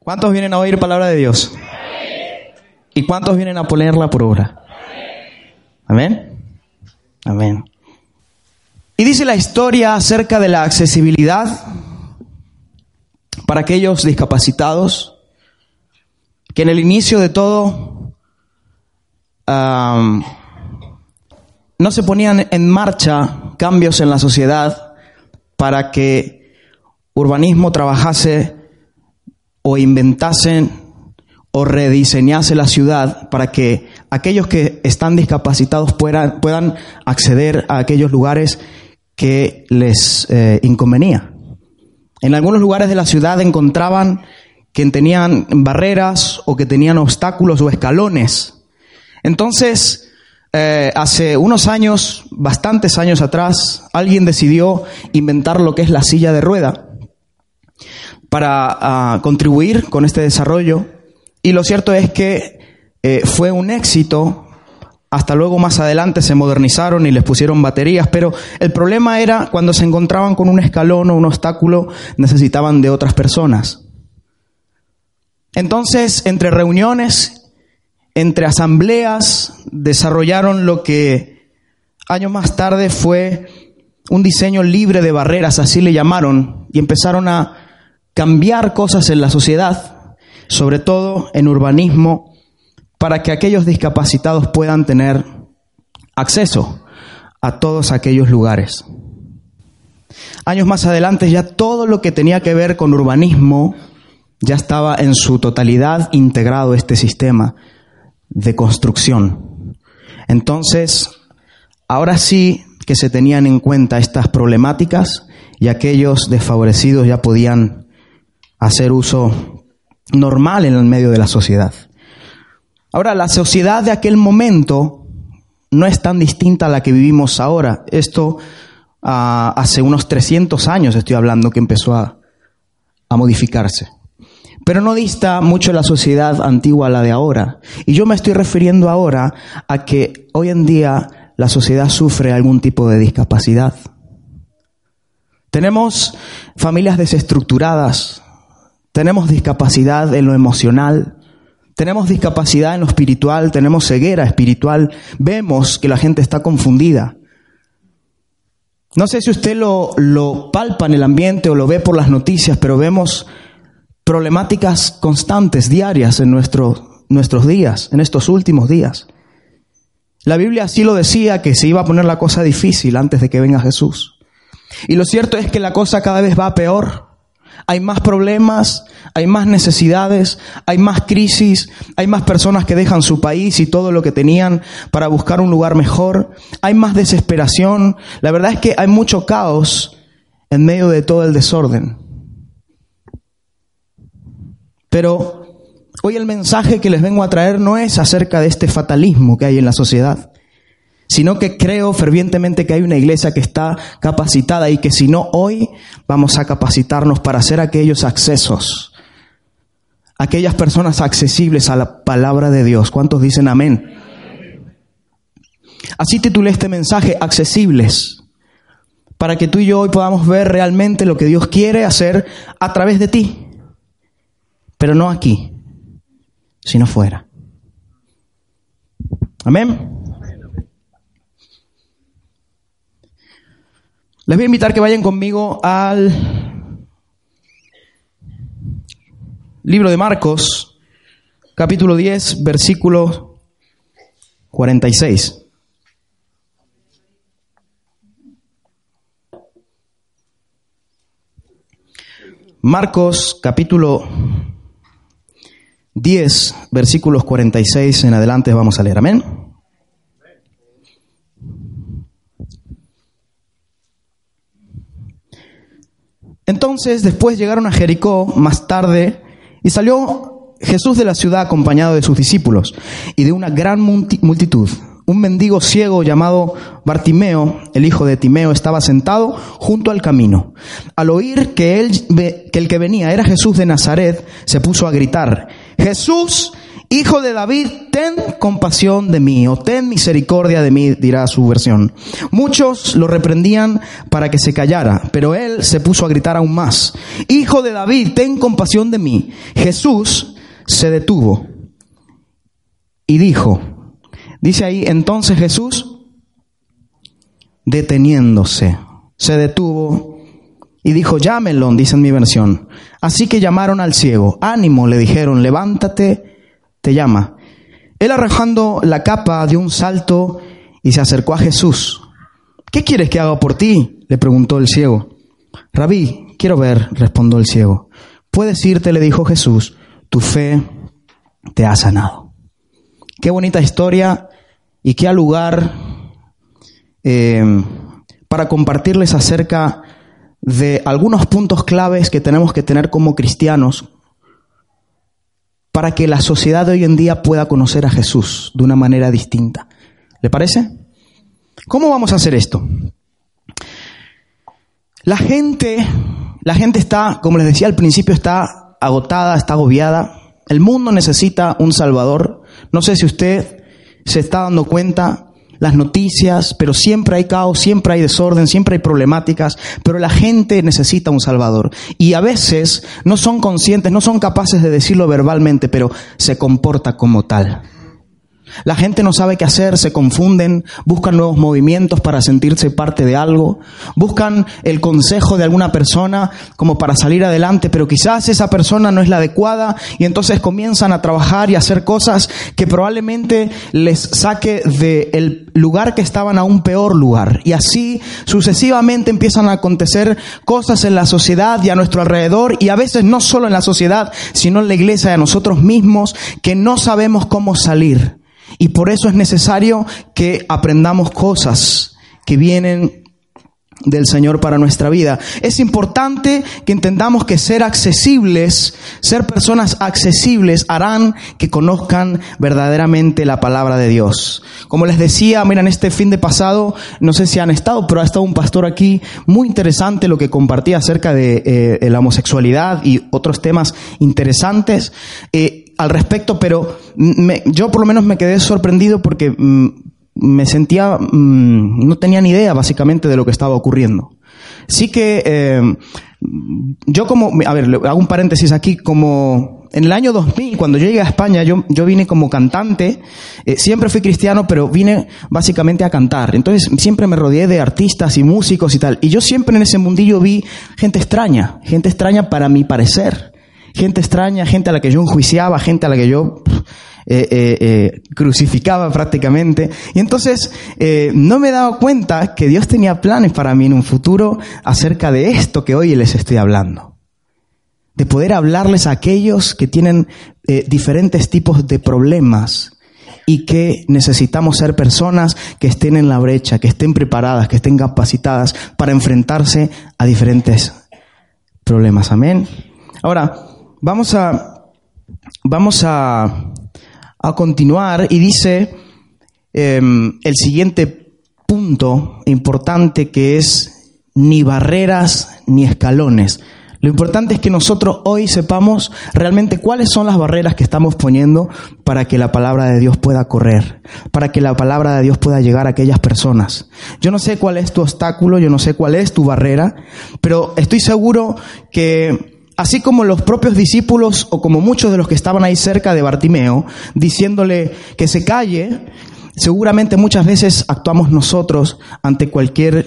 ¿Cuántos vienen a oír palabra de Dios? ¿Y cuántos vienen a ponerla por obra? Amén. Amén. Y dice la historia acerca de la accesibilidad para aquellos discapacitados, que en el inicio de todo no se ponían en marcha cambios en la sociedad para que urbanismo trabajase o inventasen o rediseñase la ciudad para que aquellos que están discapacitados puedan, puedan acceder a aquellos lugares que les eh, inconvenía. En algunos lugares de la ciudad encontraban que tenían barreras o que tenían obstáculos o escalones. Entonces, eh, hace unos años, bastantes años atrás, alguien decidió inventar lo que es la silla de rueda para ah, contribuir con este desarrollo. Y lo cierto es que eh, fue un éxito. Hasta luego más adelante se modernizaron y les pusieron baterías, pero el problema era cuando se encontraban con un escalón o un obstáculo, necesitaban de otras personas. Entonces, entre reuniones, entre asambleas, desarrollaron lo que años más tarde fue un diseño libre de barreras, así le llamaron, y empezaron a cambiar cosas en la sociedad, sobre todo en urbanismo, para que aquellos discapacitados puedan tener acceso a todos aquellos lugares. Años más adelante ya todo lo que tenía que ver con urbanismo ya estaba en su totalidad integrado este sistema de construcción. Entonces, ahora sí que se tenían en cuenta estas problemáticas y aquellos desfavorecidos ya podían hacer uso normal en el medio de la sociedad. Ahora, la sociedad de aquel momento no es tan distinta a la que vivimos ahora. Esto ah, hace unos 300 años estoy hablando que empezó a, a modificarse. Pero no dista mucho la sociedad antigua a la de ahora. Y yo me estoy refiriendo ahora a que hoy en día la sociedad sufre algún tipo de discapacidad. Tenemos familias desestructuradas, tenemos discapacidad en lo emocional, tenemos discapacidad en lo espiritual, tenemos ceguera espiritual, vemos que la gente está confundida. No sé si usted lo, lo palpa en el ambiente o lo ve por las noticias, pero vemos problemáticas constantes, diarias en nuestro, nuestros días, en estos últimos días. La Biblia así lo decía, que se iba a poner la cosa difícil antes de que venga Jesús. Y lo cierto es que la cosa cada vez va peor. Hay más problemas, hay más necesidades, hay más crisis, hay más personas que dejan su país y todo lo que tenían para buscar un lugar mejor, hay más desesperación. La verdad es que hay mucho caos en medio de todo el desorden. Pero hoy el mensaje que les vengo a traer no es acerca de este fatalismo que hay en la sociedad sino que creo fervientemente que hay una iglesia que está capacitada y que si no hoy vamos a capacitarnos para hacer aquellos accesos, aquellas personas accesibles a la palabra de Dios. ¿Cuántos dicen amén? Así titulé este mensaje, accesibles, para que tú y yo hoy podamos ver realmente lo que Dios quiere hacer a través de ti, pero no aquí, sino fuera. Amén. Les voy a invitar que vayan conmigo al libro de Marcos, capítulo 10, versículo 46. Marcos capítulo 10, versículos 46 en adelante vamos a leer. Amén. Entonces después llegaron a Jericó más tarde y salió Jesús de la ciudad acompañado de sus discípulos y de una gran multitud. Un mendigo ciego llamado Bartimeo, el hijo de Timeo, estaba sentado junto al camino. Al oír que, él, que el que venía era Jesús de Nazaret, se puso a gritar, Jesús, Hijo de David, ten compasión de mí, o ten misericordia de mí, dirá su versión. Muchos lo reprendían para que se callara, pero él se puso a gritar aún más. Hijo de David, ten compasión de mí. Jesús se detuvo y dijo, dice ahí, entonces Jesús, deteniéndose, se detuvo y dijo, llámenlo, dice en mi versión. Así que llamaron al ciego, ánimo, le dijeron, levántate, te llama. Él arrojando la capa dio un salto y se acercó a Jesús. ¿Qué quieres que haga por ti? le preguntó el ciego. Rabí, quiero ver, respondió el ciego. Puedes irte, le dijo Jesús, tu fe te ha sanado. Qué bonita historia y qué lugar eh, para compartirles acerca de algunos puntos claves que tenemos que tener como cristianos para que la sociedad de hoy en día pueda conocer a Jesús de una manera distinta. ¿Le parece? ¿Cómo vamos a hacer esto? La gente, la gente está, como les decía al principio, está agotada, está agobiada. El mundo necesita un Salvador. No sé si usted se está dando cuenta, las noticias, pero siempre hay caos, siempre hay desorden, siempre hay problemáticas, pero la gente necesita un Salvador. Y a veces no son conscientes, no son capaces de decirlo verbalmente, pero se comporta como tal. La gente no sabe qué hacer, se confunden, buscan nuevos movimientos para sentirse parte de algo, buscan el consejo de alguna persona como para salir adelante, pero quizás esa persona no es la adecuada y entonces comienzan a trabajar y a hacer cosas que probablemente les saque del lugar que estaban a un peor lugar. Y así sucesivamente empiezan a acontecer cosas en la sociedad y a nuestro alrededor y a veces no solo en la sociedad, sino en la iglesia y a nosotros mismos que no sabemos cómo salir. Y por eso es necesario que aprendamos cosas que vienen del Señor para nuestra vida. Es importante que entendamos que ser accesibles, ser personas accesibles harán que conozcan verdaderamente la palabra de Dios. Como les decía, miren, este fin de pasado, no sé si han estado, pero ha estado un pastor aquí muy interesante lo que compartía acerca de eh, la homosexualidad y otros temas interesantes. Eh, al respecto, pero yo por lo menos me quedé sorprendido porque mm, me sentía, mm, no tenía ni idea básicamente de lo que estaba ocurriendo. Sí que eh, yo como, a ver, hago un paréntesis aquí, como en el año 2000, cuando yo llegué a España, yo, yo vine como cantante, eh, siempre fui cristiano, pero vine básicamente a cantar. Entonces siempre me rodeé de artistas y músicos y tal. Y yo siempre en ese mundillo vi gente extraña, gente extraña para mi parecer gente extraña, gente a la que yo enjuiciaba, gente a la que yo eh, eh, eh, crucificaba prácticamente. Y entonces no me he dado cuenta que Dios tenía planes para mí en un futuro acerca de esto que hoy les estoy hablando. De poder hablarles a aquellos que tienen diferentes tipos de problemas y que necesitamos ser personas que estén en la brecha, que estén preparadas, que estén capacitadas para enfrentarse a diferentes problemas. Amén. Ahora, Vamos a, vamos a, a continuar y dice em, el siguiente punto importante que es ni barreras ni escalones. Lo importante es que nosotros hoy sepamos realmente cuáles son las barreras que estamos poniendo para que la palabra de Dios pueda correr, para que la palabra de Dios pueda llegar a aquellas personas. Yo no sé cuál es tu obstáculo, yo no sé cuál es tu barrera, pero estoy seguro que Así como los propios discípulos o como muchos de los que estaban ahí cerca de Bartimeo, diciéndole que se calle, seguramente muchas veces actuamos nosotros ante cualquier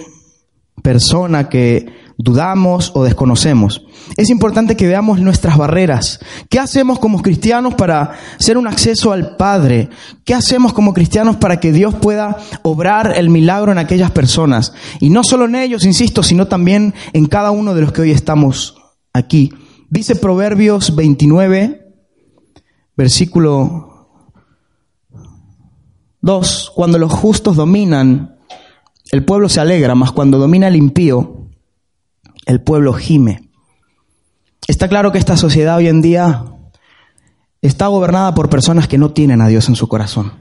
persona que dudamos o desconocemos. Es importante que veamos nuestras barreras. ¿Qué hacemos como cristianos para ser un acceso al Padre? ¿Qué hacemos como cristianos para que Dios pueda obrar el milagro en aquellas personas? Y no solo en ellos, insisto, sino también en cada uno de los que hoy estamos aquí. Dice Proverbios 29, versículo 2, cuando los justos dominan, el pueblo se alegra, mas cuando domina el impío, el pueblo gime. Está claro que esta sociedad hoy en día está gobernada por personas que no tienen a Dios en su corazón.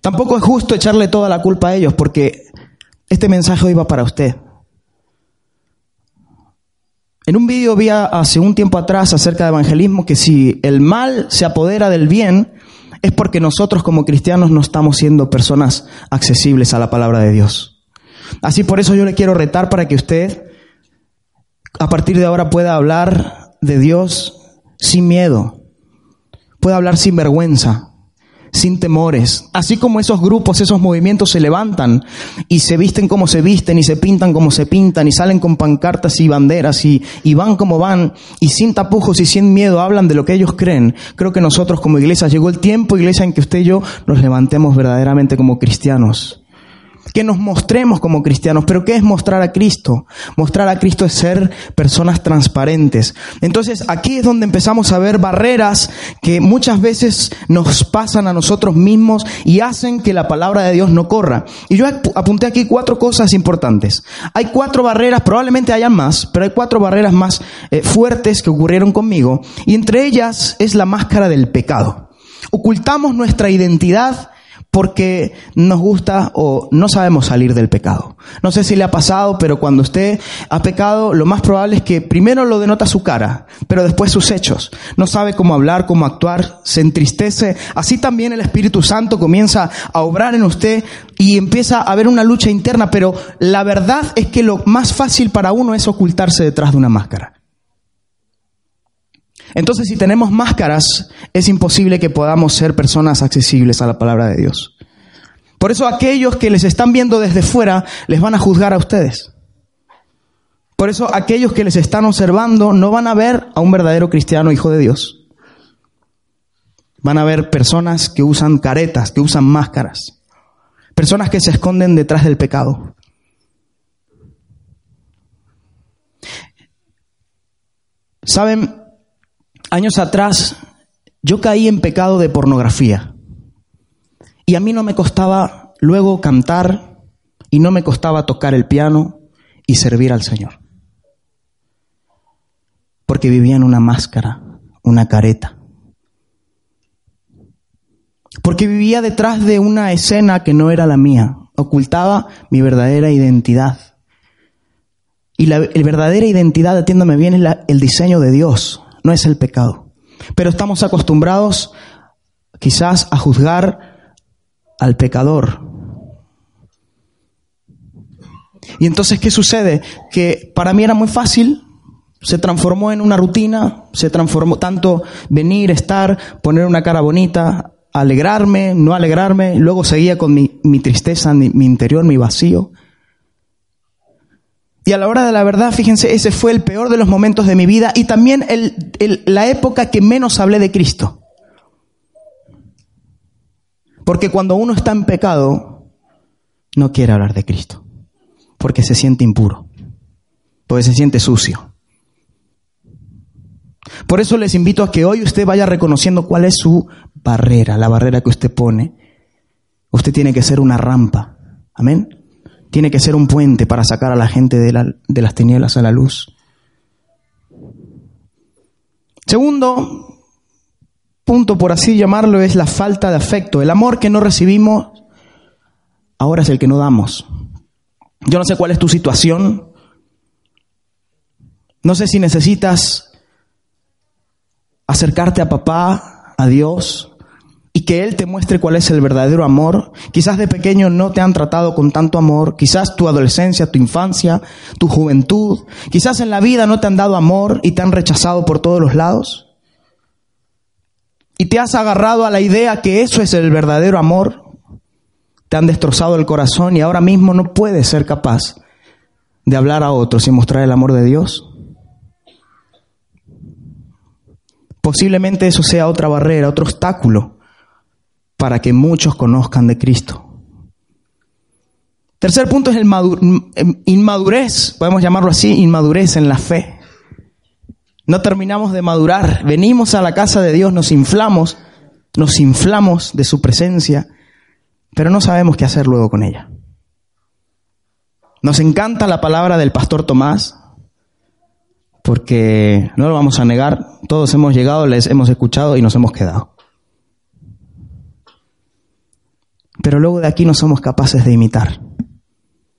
Tampoco es justo echarle toda la culpa a ellos, porque este mensaje hoy va para usted. En un vídeo vi hace un tiempo atrás acerca de evangelismo que si el mal se apodera del bien es porque nosotros como cristianos no estamos siendo personas accesibles a la palabra de Dios. Así por eso yo le quiero retar para que usted a partir de ahora pueda hablar de Dios sin miedo, pueda hablar sin vergüenza, sin temores. Así como esos grupos, esos movimientos se levantan y se visten como se visten y se pintan como se pintan y salen con pancartas y banderas y, y van como van y sin tapujos y sin miedo hablan de lo que ellos creen. Creo que nosotros como iglesia llegó el tiempo, iglesia, en que usted y yo nos levantemos verdaderamente como cristianos que nos mostremos como cristianos. Pero ¿qué es mostrar a Cristo? Mostrar a Cristo es ser personas transparentes. Entonces aquí es donde empezamos a ver barreras que muchas veces nos pasan a nosotros mismos y hacen que la palabra de Dios no corra. Y yo apunté aquí cuatro cosas importantes. Hay cuatro barreras, probablemente hayan más, pero hay cuatro barreras más eh, fuertes que ocurrieron conmigo. Y entre ellas es la máscara del pecado. Ocultamos nuestra identidad porque nos gusta o no sabemos salir del pecado. No sé si le ha pasado, pero cuando usted ha pecado, lo más probable es que primero lo denota su cara, pero después sus hechos. No sabe cómo hablar, cómo actuar, se entristece. Así también el Espíritu Santo comienza a obrar en usted y empieza a haber una lucha interna, pero la verdad es que lo más fácil para uno es ocultarse detrás de una máscara. Entonces, si tenemos máscaras, es imposible que podamos ser personas accesibles a la palabra de Dios. Por eso aquellos que les están viendo desde fuera les van a juzgar a ustedes. Por eso aquellos que les están observando no van a ver a un verdadero cristiano hijo de Dios. Van a ver personas que usan caretas, que usan máscaras. Personas que se esconden detrás del pecado. ¿Saben? Años atrás yo caí en pecado de pornografía. Y a mí no me costaba luego cantar y no me costaba tocar el piano y servir al Señor. Porque vivía en una máscara, una careta. Porque vivía detrás de una escena que no era la mía. Ocultaba mi verdadera identidad. Y la, verdadera identidad, atiéndame bien, es el diseño de Dios no es el pecado. Pero estamos acostumbrados quizás a juzgar al pecador. Y entonces, ¿qué sucede? Que para mí era muy fácil, se transformó en una rutina, se transformó tanto venir, estar, poner una cara bonita, alegrarme, no alegrarme, luego seguía con mi, tristeza, mi interior, mi vacío. Y a la hora de la verdad, fíjense, ese fue el peor de los momentos de mi vida y también la época que menos hablé de Cristo. Porque cuando uno está en pecado, no quiere hablar de Cristo. Porque se siente impuro. Porque se siente sucio. Por eso les invito a que hoy usted vaya reconociendo cuál es su barrera, la barrera que usted pone. Usted tiene que ser una rampa. Amén tiene que ser un puente para sacar a la gente de, las tinieblas a la luz. Segundo punto, por así llamarlo, es la falta de afecto. El amor que no recibimos ahora es el que no damos. Yo no sé cuál es tu situación. No sé si necesitas acercarte a papá, a Dios, y que Él te muestre cuál es el verdadero amor. Quizás de pequeño no te han tratado con tanto amor, quizás tu adolescencia, tu infancia, tu juventud, quizás en la vida no te han dado amor y te han rechazado por todos los lados. Y te has agarrado a la idea que eso es el verdadero amor. Te han destrozado el corazón y ahora mismo no puedes ser capaz de hablar a otros y mostrar el amor de Dios. Posiblemente eso sea otra barrera, otro obstáculo para que muchos conozcan de Cristo. Tercer punto es el em, inmadurez, podemos llamarlo así, inmadurez en la fe. No terminamos de madurar, venimos a la casa de Dios, nos inflamos, nos inflamos de su presencia, pero no sabemos qué hacer luego con ella. Nos encanta la palabra del pastor Tomás, porque no lo vamos a negar, todos hemos llegado, les hemos escuchado y nos hemos quedado. Pero luego de aquí no somos capaces de imitar,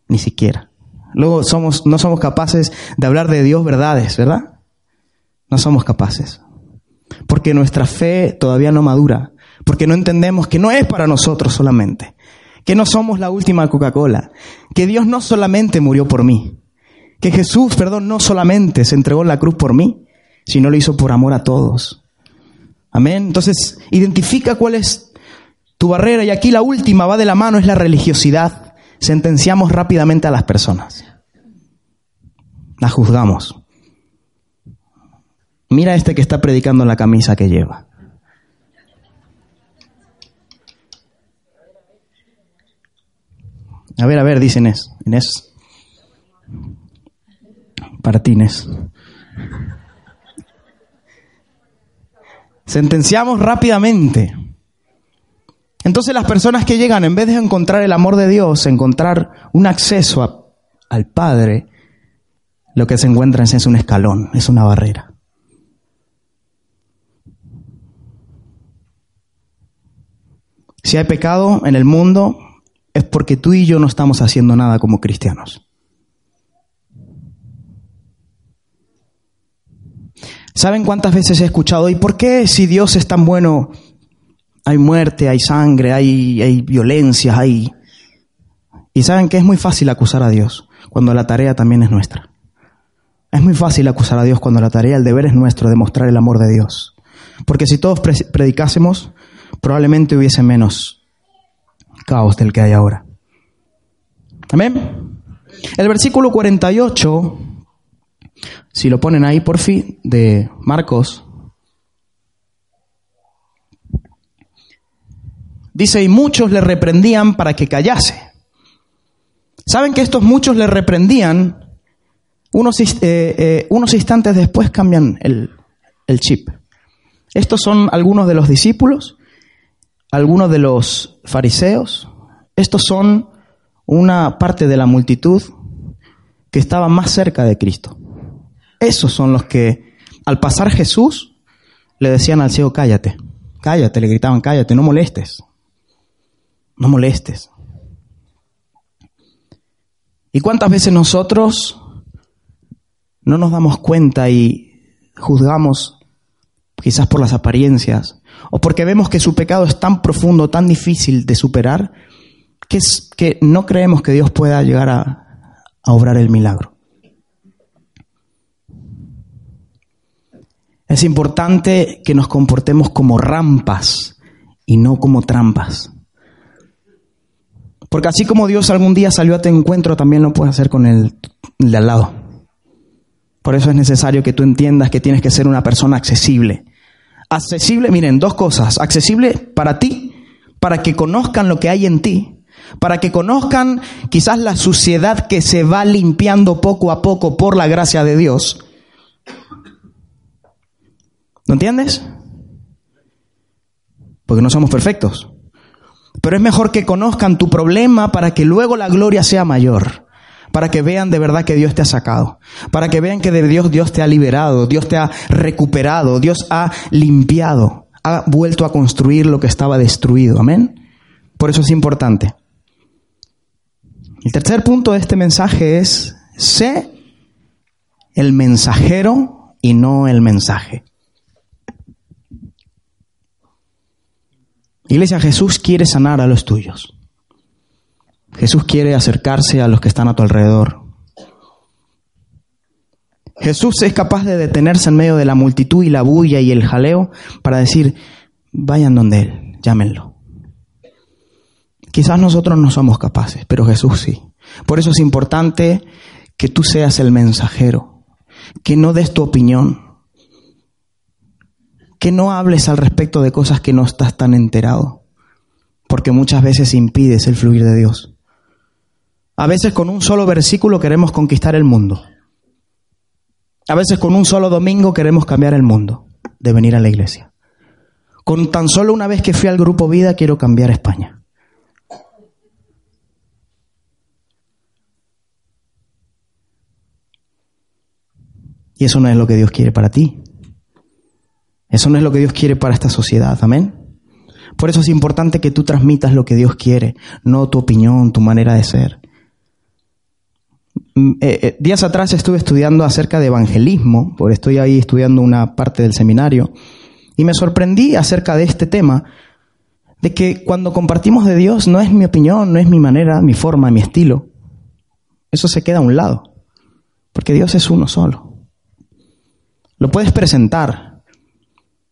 ni siquiera. Luego somos, no somos capaces de hablar de Dios verdades, ¿verdad? No somos capaces. Porque nuestra fe todavía no madura. Porque no entendemos que no es para nosotros solamente. Que no somos la última Coca-Cola. Que Dios no solamente murió por mí. Que Jesús, perdón, no solamente se entregó en la cruz por mí, sino lo hizo por amor a todos. Amén. Entonces, identifica cuál es tu barrera. Y aquí la última va de la mano, es la religiosidad. Sentenciamos rápidamente a las personas. Las juzgamos. Mira este que está predicando la camisa que lleva. A ver, a ver, dice Inés. Inés. Partines. Sentenciamos rápidamente. Entonces las personas que llegan, en vez de encontrar el amor de Dios, encontrar un acceso al Padre, lo que se encuentran es un escalón, es una barrera. Si hay pecado en el mundo, es porque tú y yo no estamos haciendo nada como cristianos. ¿Saben cuántas veces he escuchado, ¿y por qué si Dios es tan bueno, hay muerte, hay sangre, hay, hay violencia, hay... Y saben que es muy fácil acusar a Dios cuando la tarea también es nuestra. Es muy fácil acusar a Dios cuando la tarea, el deber es nuestro, demostrar el amor de Dios. Porque si todos predicásemos, probablemente hubiese menos caos del que hay ahora. Amén. El versículo 48 si lo ponen ahí por fin, de Marcos, dice, y muchos le reprendían para que callase. ¿Saben que estos muchos le reprendían? Unos, eh, eh, unos instantes después cambian el, el chip. Estos son algunos de los discípulos, algunos de los fariseos, estos son una parte de la multitud que estaba más cerca de Cristo. Esos son los que al pasar Jesús le decían al ciego, cállate, cállate, le gritaban, cállate, no molestes, no molestes. ¿Y cuántas veces nosotros no nos damos cuenta y juzgamos quizás por las apariencias o porque vemos que su pecado es tan profundo, tan difícil de superar, que, es, que no creemos que Dios pueda llegar a, a obrar el milagro? Es importante que nos comportemos como rampas y no como trampas. Porque así como Dios algún día salió a tu encuentro, también lo puede hacer con el, de al lado. Por eso es necesario que tú entiendas que tienes que ser una persona accesible. Accesible, miren, dos cosas. Accesible para ti, para que conozcan lo que hay en ti, para que conozcan quizás la suciedad que se va limpiando poco a poco por la gracia de Dios ¿No entiendes? Porque no somos perfectos. Pero es mejor que conozcan tu problema para que luego la gloria sea mayor. Para que vean de verdad que Dios te ha sacado. Para que vean que de Dios Dios te ha liberado, Dios te ha recuperado, Dios ha limpiado, ha vuelto a construir lo que estaba destruido. Amén. Por eso es importante. El tercer punto de este mensaje es, sé el mensajero y no el mensaje. Iglesia, Jesús quiere sanar a los tuyos. Jesús quiere acercarse a los que están a tu alrededor. Jesús es capaz de detenerse en medio de la multitud y la bulla y el jaleo para decir, vayan donde Él, llámenlo. Quizás nosotros no somos capaces, pero Jesús sí. Por eso es importante que tú seas el mensajero, que no des tu opinión, que no hables al respecto de cosas que no estás tan enterado, porque muchas veces impides el fluir de Dios. A veces con un solo versículo queremos conquistar el mundo. A veces con un solo domingo queremos cambiar el mundo de venir a la iglesia. Con tan solo una vez que fui al grupo vida quiero cambiar España. Y eso no es lo que Dios quiere para ti. Eso no es lo que Dios quiere para esta sociedad, amén. Por eso es importante que tú transmitas lo que Dios quiere, no tu opinión, tu manera de ser. mm, eh, eh, días atrás estuve estudiando acerca de evangelismo, porque estoy ahí estudiando una parte del seminario, y me sorprendí acerca de este tema, de que cuando compartimos de Dios no es mi opinión, no es mi manera, mi forma, mi estilo. Eso se queda a un lado, porque Dios es uno solo. Lo puedes presentar,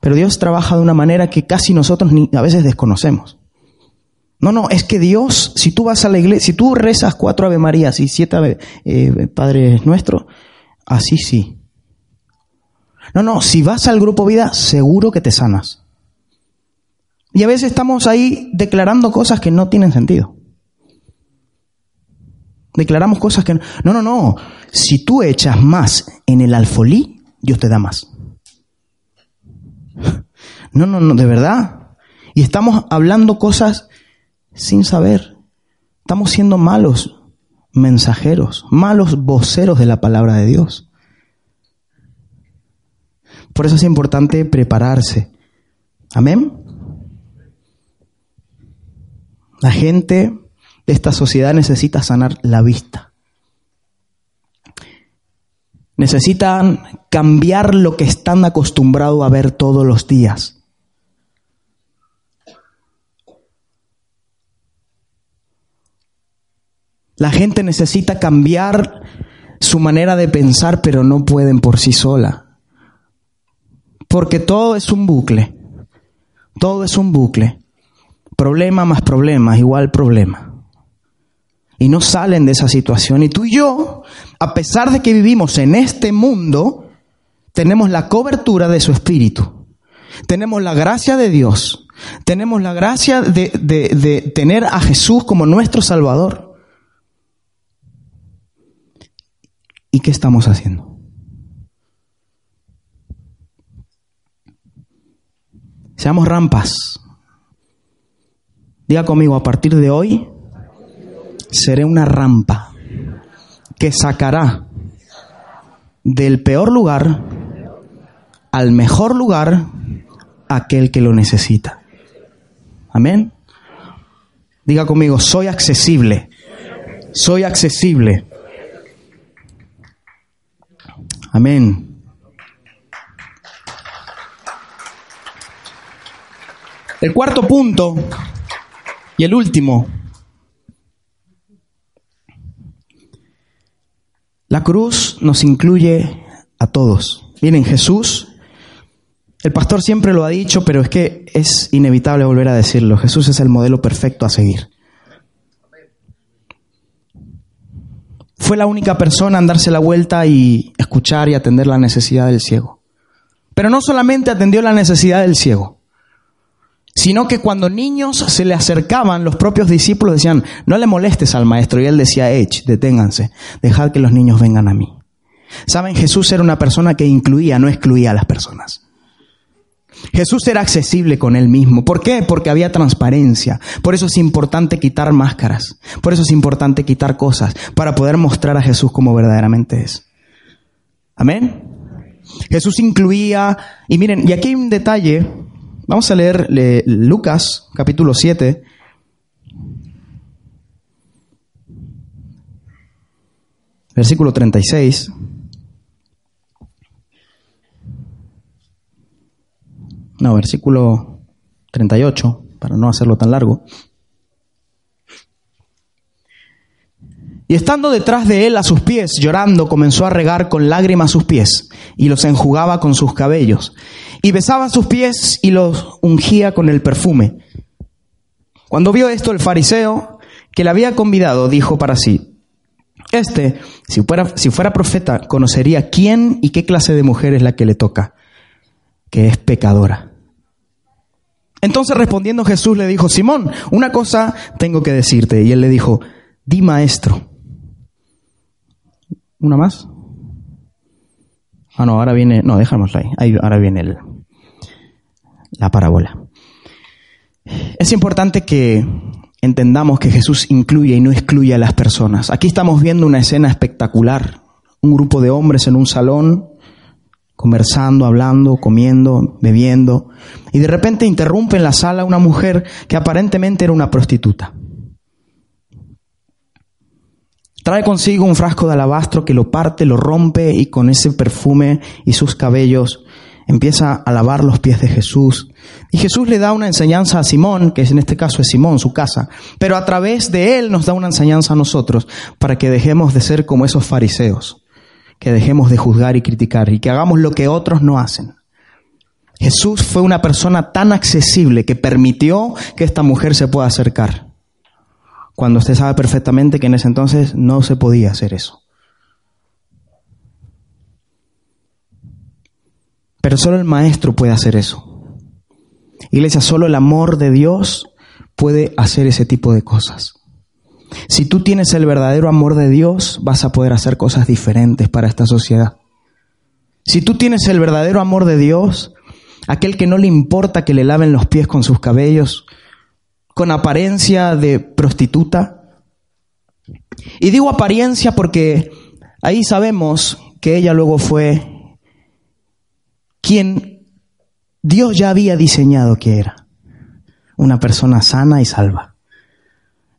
pero Dios trabaja de una manera que casi nosotros ni a veces desconocemos. No, no, es que Dios, si tú vas a la iglesia, si tú rezas cuatro Ave Marías y siete eh, Padres Nuestros, así sí. No, no, si vas al grupo vida, seguro que te sanas. Y a veces estamos ahí declarando cosas que no tienen sentido. Declaramos cosas que no. No, no, no. Si tú echas más en el alfolí, Dios te da más. No, no, no, de verdad. Y estamos hablando cosas sin saber. Estamos siendo malos mensajeros, malos voceros de la palabra de Dios. Por eso es importante prepararse. Amén. La gente de esta sociedad necesita sanar la vista. Necesitan cambiar lo que están acostumbrados a ver todos los días. La gente necesita cambiar su manera de pensar, pero no pueden por sí sola. Porque todo es un bucle. Todo es un bucle. Problema más problema, igual problema. Y no salen de esa situación. Y tú y yo, a pesar de que vivimos en este mundo, tenemos la cobertura de su espíritu. Tenemos la gracia de Dios. Tenemos la gracia de, tener a Jesús como nuestro Salvador. ¿Y qué estamos haciendo? Seamos rampas. Diga conmigo, a partir de hoy seré una rampa que sacará del peor lugar al mejor lugar aquel que lo necesita. Amén. Diga conmigo, soy accesible. Soy accesible. Amén. El cuarto punto y el último. La cruz nos incluye a todos. Miren, Jesús, el pastor siempre lo ha dicho, pero es que es inevitable volver a decirlo. Jesús es el modelo perfecto a seguir. fue la única persona en darse la vuelta y escuchar y atender la necesidad del ciego. Pero no solamente atendió la necesidad del ciego, sino que cuando niños se le acercaban, los propios discípulos decían, no le molestes al maestro. Y él decía, Ech, deténganse, dejad que los niños vengan a mí. Saben, Jesús era una persona que incluía, no excluía a las personas. Jesús era accesible con él mismo. ¿Por qué? Porque había transparencia. Por eso es importante quitar máscaras. Por eso es importante quitar cosas para poder mostrar a Jesús como verdaderamente es. Amén. Jesús incluía, y miren, y aquí hay un detalle. Vamos a leer Lucas capítulo 7. Versículo 36. no, versículo 38, para no hacerlo tan largo. Y estando detrás de él a sus pies, llorando, comenzó a regar con lágrimas sus pies, y los enjugaba con sus cabellos, y besaba sus pies y los ungía con el perfume. Cuando vio esto el fariseo, que le había convidado, dijo para sí, Este, si fuera, si fuera profeta, conocería quién y qué clase de mujer es la que le toca, que es pecadora. Entonces respondiendo Jesús le dijo, Simón, una cosa tengo que decirte. Y él le dijo, di maestro. ¿Una más? Ah, no, ahora viene, no, dejámosla ahí. ahí ahora viene el, la parábola. Es importante que entendamos que Jesús incluye y no excluye a las personas. Aquí estamos viendo una escena espectacular. Un grupo de hombres en un salón conversando, hablando, comiendo, bebiendo, y de repente interrumpe en la sala una mujer que aparentemente era una prostituta. Trae consigo un frasco de alabastro que lo parte, lo rompe y con ese perfume y sus cabellos empieza a lavar los pies de Jesús. Y Jesús le da una enseñanza a Simón, que en este caso es Simón, su casa, pero a través de él nos da una enseñanza a nosotros para que dejemos de ser como esos fariseos, que dejemos de juzgar y criticar y que hagamos lo que otros no hacen. Jesús fue una persona tan accesible que permitió que esta mujer se pueda acercar, cuando usted sabe perfectamente que en ese entonces no se podía hacer eso. Pero solo el maestro puede hacer eso. Iglesia, solo el amor de Dios puede hacer ese tipo de cosas. Si tú tienes el verdadero amor de Dios, vas a poder hacer cosas diferentes para esta sociedad. Si tú tienes el verdadero amor de Dios, aquel que no le importa que le laven los pies con sus cabellos, con apariencia de prostituta. Y digo apariencia porque ahí sabemos que ella luego fue quien Dios ya había diseñado que era. Una persona sana y salva.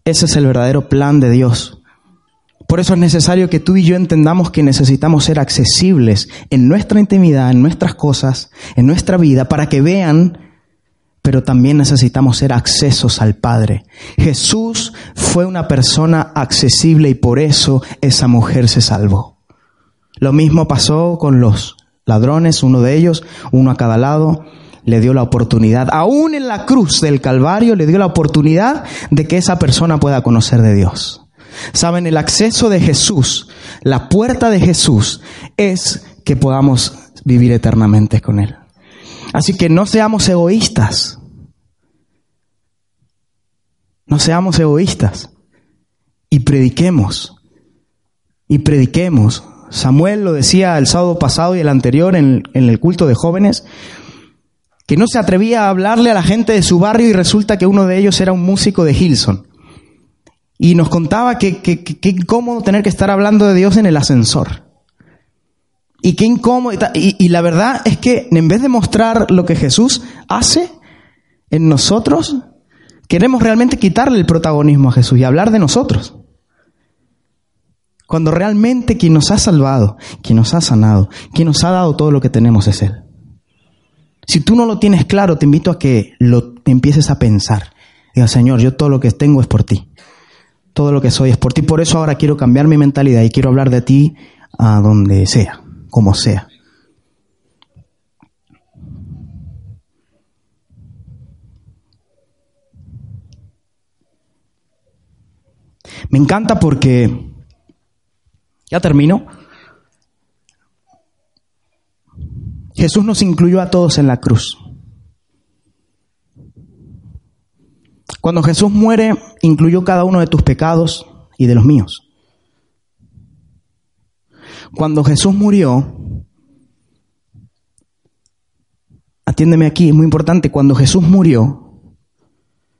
Ese es el verdadero plan de Dios. Por eso es necesario que tú y yo entendamos que necesitamos ser accesibles en nuestra intimidad, en nuestras cosas, en nuestra vida, para que vean, pero también necesitamos ser accesos al Padre. Jesús fue una persona accesible y por eso esa mujer se salvó. Lo mismo pasó con los ladrones, uno de ellos, uno a cada lado, le dio la oportunidad, aún en la cruz del Calvario, le dio la oportunidad de que esa persona pueda conocer de Dios. Saben, el acceso de Jesús, la puerta de Jesús es que podamos vivir eternamente con Él. Así que no seamos egoístas. No seamos egoístas. Y prediquemos. Y prediquemos Samuel lo decía el sábado pasado y el anterior en, el culto de jóvenes, que no se atrevía a hablarle a la gente de su barrio y resulta que uno de ellos era un músico de Hilson. Y nos contaba que, qué incómodo tener que estar hablando de Dios en el ascensor. Y qué incómodo. Y la verdad es que en vez de mostrar lo que Jesús hace en nosotros, queremos realmente quitarle el protagonismo a Jesús y hablar de nosotros. Cuando realmente quien nos ha salvado, quien nos ha sanado, quien nos ha dado todo lo que tenemos es Él. Si tú no lo tienes claro, te invito a que lo empieces a pensar. Diga, Señor, yo todo lo que tengo es por ti. Todo lo que soy es por ti. Por eso ahora quiero cambiar mi mentalidad y quiero hablar de ti a donde sea, como sea. Me encanta porque ya termino. Jesús nos incluyó a todos en la cruz. Cuando Jesús muere, incluyó cada uno de tus pecados y de los míos. Cuando Jesús murió, atiéndeme aquí, es muy importante, cuando Jesús murió,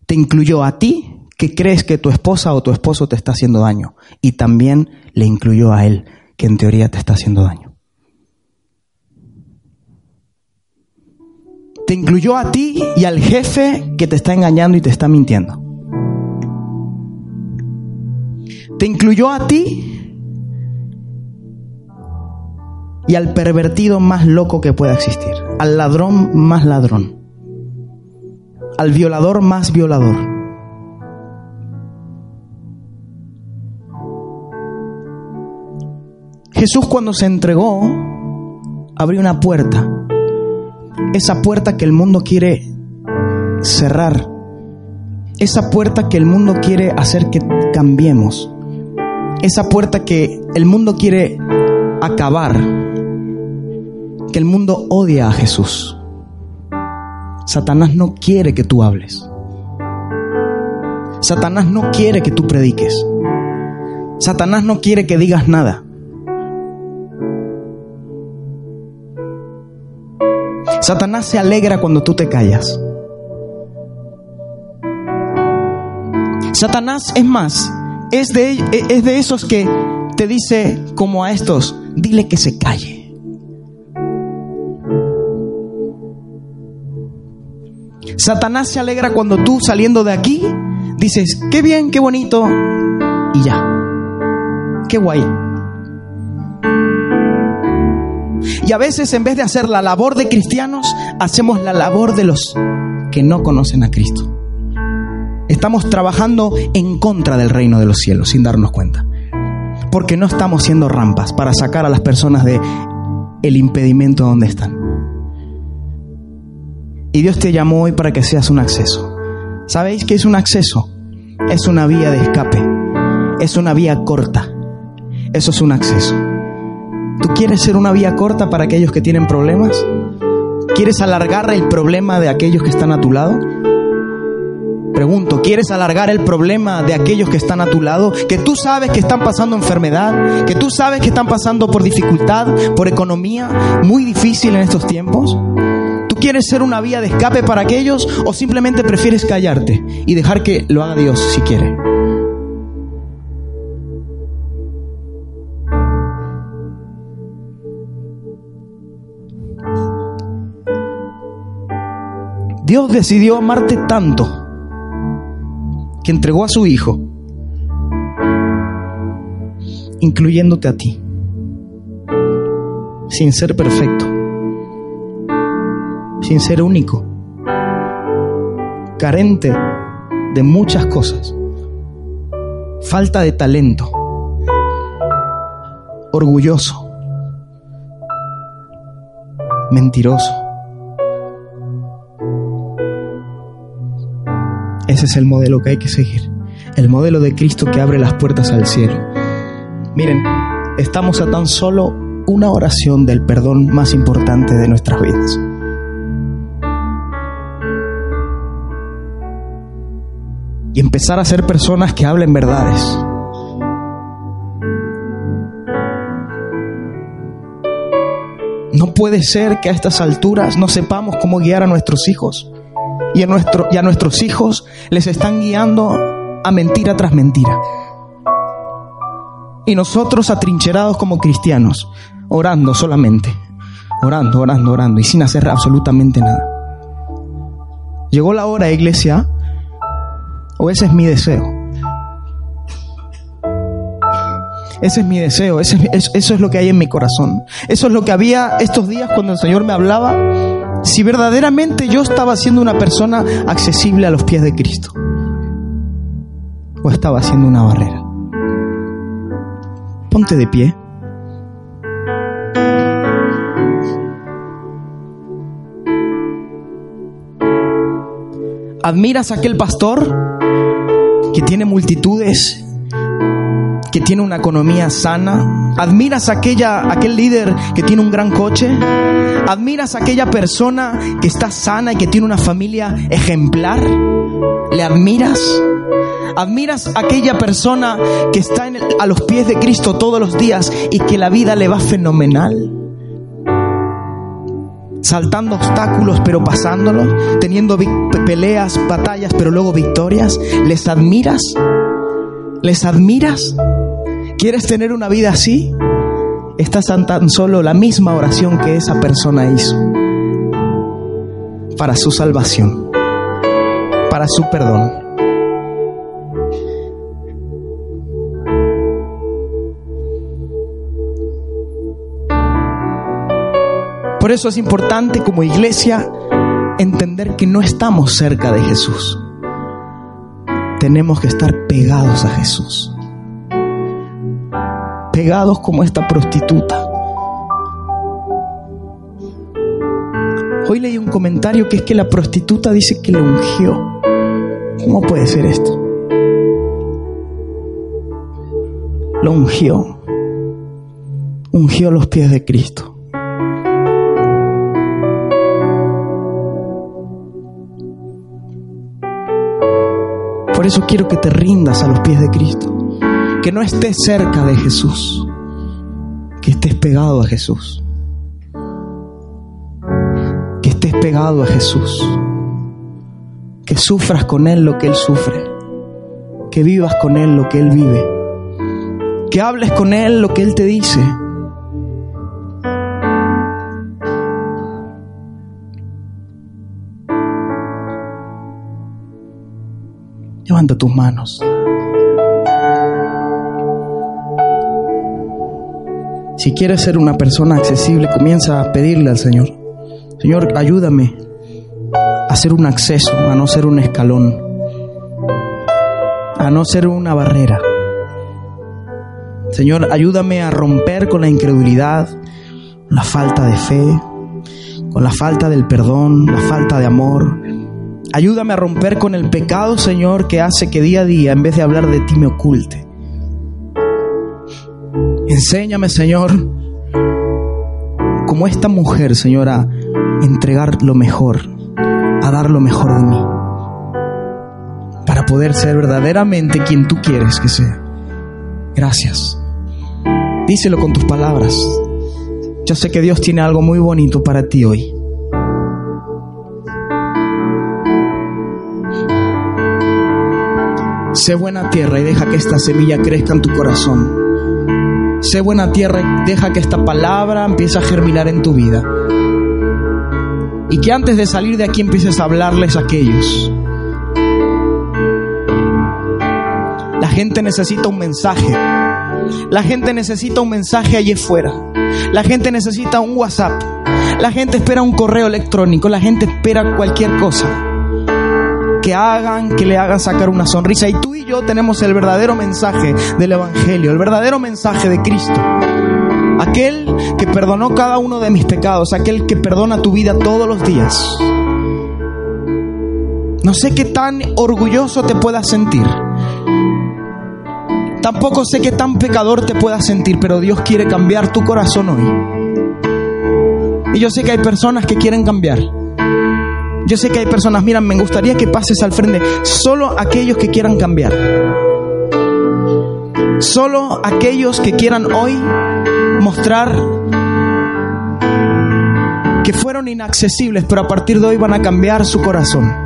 te incluyó a ti que crees que tu esposa o tu esposo te está haciendo daño. Y también le incluyó a él, que en teoría te está haciendo daño. Te incluyó a ti y al jefe que te está engañando y te está mintiendo. Te incluyó a ti y al pervertido más loco que pueda existir. Al ladrón más ladrón. Al violador más violador Jesús cuando se entregó abrió una puerta. Esa puerta que el mundo quiere cerrar. Esa puerta que el mundo quiere hacer que cambiemos. Esa puerta que el mundo quiere acabar. Que el mundo odia a Jesús. Satanás no quiere que tú hables. Satanás no quiere que tú prediques. Satanás no quiere que digas nada. Satanás se alegra cuando tú te callas. Satanás es más, es de, es de esos que te dice como a estos, dile que se calle. Satanás se alegra cuando tú saliendo de aquí dices, qué bien, qué bonito, y ya. Qué guay. Y a veces en vez de hacer la labor de cristianos, hacemos la labor de los que no conocen a Cristo. Estamos trabajando en contra del reino de los cielos sin darnos cuenta. Porque no estamos siendo rampas para sacar a las personas de el impedimento donde están. Y Dios te llamó hoy para que seas un acceso. ¿Sabéis qué es un acceso? Es una vía de escape. Es una vía corta. Eso es un acceso. ¿Tú quieres ser una vía corta para aquellos que tienen problemas? ¿Quieres alargar el problema de aquellos que están a tu lado? Pregunto, ¿quieres alargar el problema de aquellos que están a tu lado? Que tú sabes que están pasando enfermedad, que tú sabes que están pasando por dificultad, por economía muy difícil en estos tiempos. ¿Tú quieres ser una vía de escape para aquellos o simplemente prefieres callarte y dejar que lo haga Dios si quiere? Dios decidió amarte tanto que entregó a su Hijo, incluyéndote a ti, sin ser perfecto, sin ser único, carente de muchas cosas, falta de talento, orgulloso, mentiroso Ese es el modelo que hay que seguir. El modelo de Cristo que abre las puertas al cielo. Miren, estamos a tan solo una oración del perdón más importante de nuestras vidas. Y empezar a ser personas que hablen verdades. No puede ser que a estas alturas no sepamos cómo guiar a nuestros hijos y a, y a nuestros hijos les están guiando a mentira tras mentira. Y nosotros atrincherados como cristianos, orando solamente, orando, orando, orando y sin hacer absolutamente nada. Llegó la hora, iglesia, o ese es mi deseo. Ese es mi deseo, eso es lo que hay en mi corazón. Eso es lo que había estos días cuando el Señor me hablaba si verdaderamente yo estaba siendo una persona accesible a los pies de Cristo o estaba siendo una barrera. Ponte de pie. ¿Admiras a aquel pastor que tiene multitudes, que tiene una economía sana? ¿Admiras aquella, aquel líder que tiene un gran coche? ¿Admiras aquella persona que está sana y que tiene una familia ejemplar? ¿Le admiras? ¿Admiras aquella persona que está a los pies de Cristo todos los días y que la vida le va fenomenal? Saltando obstáculos pero pasándolos, teniendo peleas, batallas pero luego victorias. ¿Les admiras? ¿Les admiras? ¿Quieres tener una vida así? Estás tan solo la misma oración que esa persona hizo para su salvación, para su perdón. Por eso es importante como iglesia entender que no estamos cerca de Jesús. Tenemos que estar pegados a Jesús como esta prostituta. Hoy leí un comentario que es que la prostituta dice que le ungió. ¿Cómo puede ser esto? Lo ungió. Ungió los pies de Cristo. Por eso quiero que te rindas a los pies de Cristo que no estés cerca de Jesús, que estés pegado a Jesús, que estés pegado a Jesús, que sufras con Él lo que Él sufre, que vivas con Él lo que Él vive, que hables con Él lo que Él te dice. Levanta tus manos. Si quieres ser una persona accesible, comienza a pedirle al Señor. Señor, ayúdame a ser un acceso, a no ser un escalón, a no ser una barrera. Señor, ayúdame a romper con la incredulidad, la falta de fe, con la falta del perdón, la falta de amor. Ayúdame a romper con el pecado, Señor, que hace que día a día, en vez de hablar de ti, me oculte. Enséñame, Señor, como esta mujer, Señor, a entregar lo mejor, a dar lo mejor de mí, para poder ser verdaderamente quien tú quieres que sea. Gracias. Díselo con tus palabras. Yo sé que Dios tiene algo muy bonito para ti hoy. Sé buena tierra y deja que esta semilla crezca en tu corazón. Sé buena tierra y deja que esta palabra empiece a germinar en tu vida. Y que antes de salir de aquí empieces a hablarles a aquellos. La gente necesita un mensaje. La gente necesita un mensaje allí fuera. La gente necesita un WhatsApp. La gente espera un correo electrónico. La gente espera cualquier cosa. Que hagan, que le hagan sacar una sonrisa. Y tú y yo tenemos el verdadero mensaje del Evangelio, el verdadero mensaje de Cristo. Aquel que perdonó cada uno de mis pecados, aquel que perdona tu vida todos los días. No sé qué tan orgulloso te puedas sentir. Tampoco sé qué tan pecador te puedas sentir, pero Dios quiere cambiar tu corazón hoy. Y yo sé que hay personas que quieren cambiar. Yo sé que hay personas, mira, me gustaría que pases al frente. Solo aquellos que quieran cambiar. Solo aquellos que quieran hoy mostrar que fueron inaccesibles, pero a partir de hoy van a cambiar su corazón.